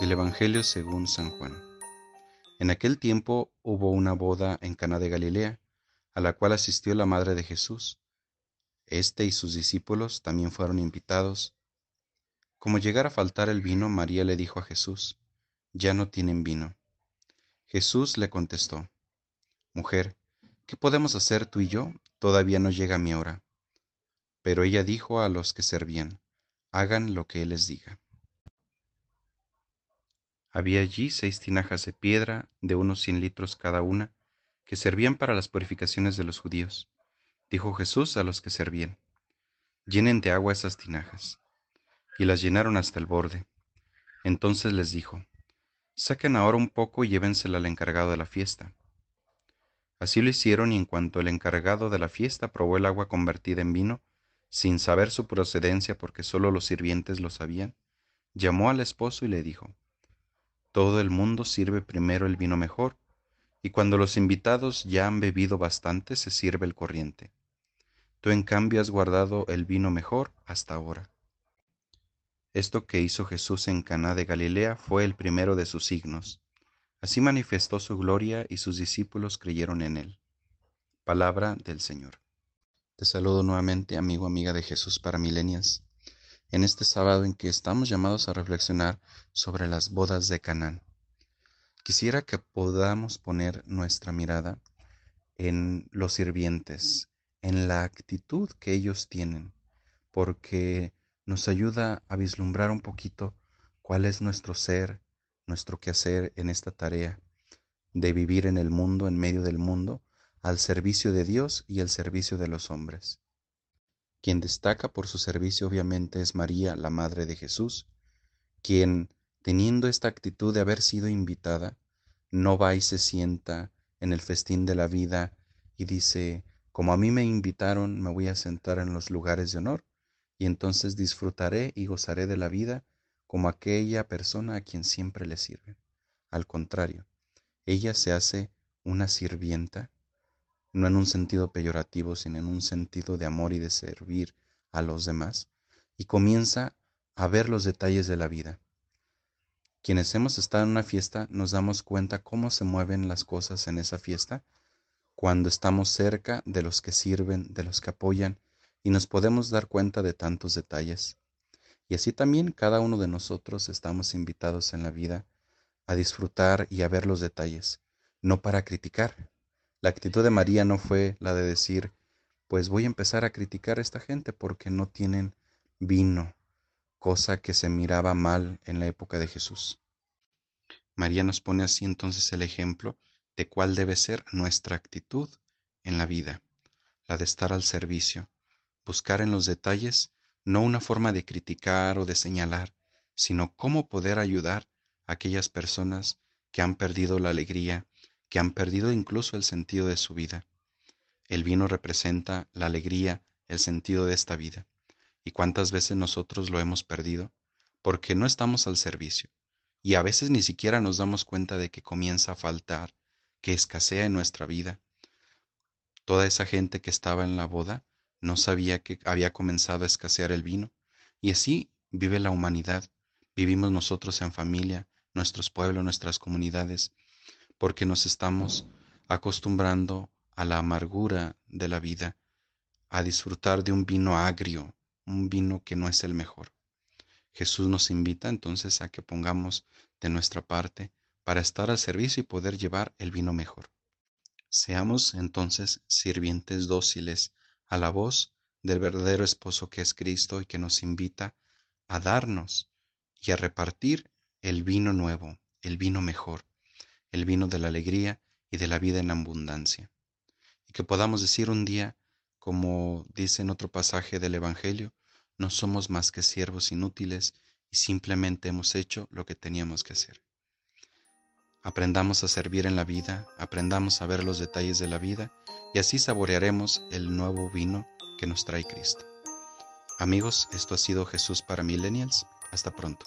Del Evangelio según San Juan. En aquel tiempo hubo una boda en Caná de Galilea, a la cual asistió la madre de Jesús. Este y sus discípulos también fueron invitados. Como llegara a faltar el vino, María le dijo a Jesús, Ya no tienen vino. Jesús le contestó, Mujer, ¿qué podemos hacer tú y yo? Todavía no llega mi hora. Pero ella dijo a los que servían, Hagan lo que Él les diga. Había allí seis tinajas de piedra de unos cien litros cada una, que servían para las purificaciones de los judíos. Dijo Jesús a los que servían, llenen de agua esas tinajas. Y las llenaron hasta el borde. Entonces les dijo, saquen ahora un poco y llévensela al encargado de la fiesta. Así lo hicieron y en cuanto el encargado de la fiesta probó el agua convertida en vino, sin saber su procedencia porque sólo los sirvientes lo sabían, llamó al esposo y le dijo, todo el mundo sirve primero el vino mejor, y cuando los invitados ya han bebido bastante se sirve el corriente. Tú en cambio has guardado el vino mejor hasta ahora. Esto que hizo Jesús en Caná de Galilea fue el primero de sus signos. Así manifestó su gloria y sus discípulos creyeron en él. Palabra del Señor. Te saludo nuevamente, amigo, amiga de Jesús para milenias en este sábado en que estamos llamados a reflexionar sobre las bodas de Canaán. Quisiera que podamos poner nuestra mirada en los sirvientes, en la actitud que ellos tienen, porque nos ayuda a vislumbrar un poquito cuál es nuestro ser, nuestro quehacer en esta tarea de vivir en el mundo, en medio del mundo, al servicio de Dios y al servicio de los hombres. Quien destaca por su servicio obviamente es María, la Madre de Jesús, quien, teniendo esta actitud de haber sido invitada, no va y se sienta en el festín de la vida y dice, como a mí me invitaron, me voy a sentar en los lugares de honor, y entonces disfrutaré y gozaré de la vida como aquella persona a quien siempre le sirve. Al contrario, ella se hace una sirvienta no en un sentido peyorativo, sino en un sentido de amor y de servir a los demás, y comienza a ver los detalles de la vida. Quienes hemos estado en una fiesta nos damos cuenta cómo se mueven las cosas en esa fiesta cuando estamos cerca de los que sirven, de los que apoyan, y nos podemos dar cuenta de tantos detalles. Y así también cada uno de nosotros estamos invitados en la vida a disfrutar y a ver los detalles, no para criticar, la actitud de María no fue la de decir, pues voy a empezar a criticar a esta gente porque no tienen vino, cosa que se miraba mal en la época de Jesús. María nos pone así entonces el ejemplo de cuál debe ser nuestra actitud en la vida, la de estar al servicio, buscar en los detalles no una forma de criticar o de señalar, sino cómo poder ayudar a aquellas personas que han perdido la alegría, que han perdido incluso el sentido de su vida. El vino representa la alegría, el sentido de esta vida. ¿Y cuántas veces nosotros lo hemos perdido? Porque no estamos al servicio. Y a veces ni siquiera nos damos cuenta de que comienza a faltar, que escasea en nuestra vida. Toda esa gente que estaba en la boda no sabía que había comenzado a escasear el vino. Y así vive la humanidad. Vivimos nosotros en familia, nuestros pueblos, nuestras comunidades porque nos estamos acostumbrando a la amargura de la vida, a disfrutar de un vino agrio, un vino que no es el mejor. Jesús nos invita entonces a que pongamos de nuestra parte para estar al servicio y poder llevar el vino mejor. Seamos entonces sirvientes dóciles a la voz del verdadero esposo que es Cristo y que nos invita a darnos y a repartir el vino nuevo, el vino mejor, el vino de la alegría y de la vida en abundancia. Y que podamos decir un día, como dice en otro pasaje del Evangelio, no somos más que siervos inútiles y simplemente hemos hecho lo que teníamos que hacer. Aprendamos a servir en la vida, aprendamos a ver los detalles de la vida y así saborearemos el nuevo vino que nos trae Cristo. Amigos, esto ha sido Jesús para Millennials. Hasta pronto.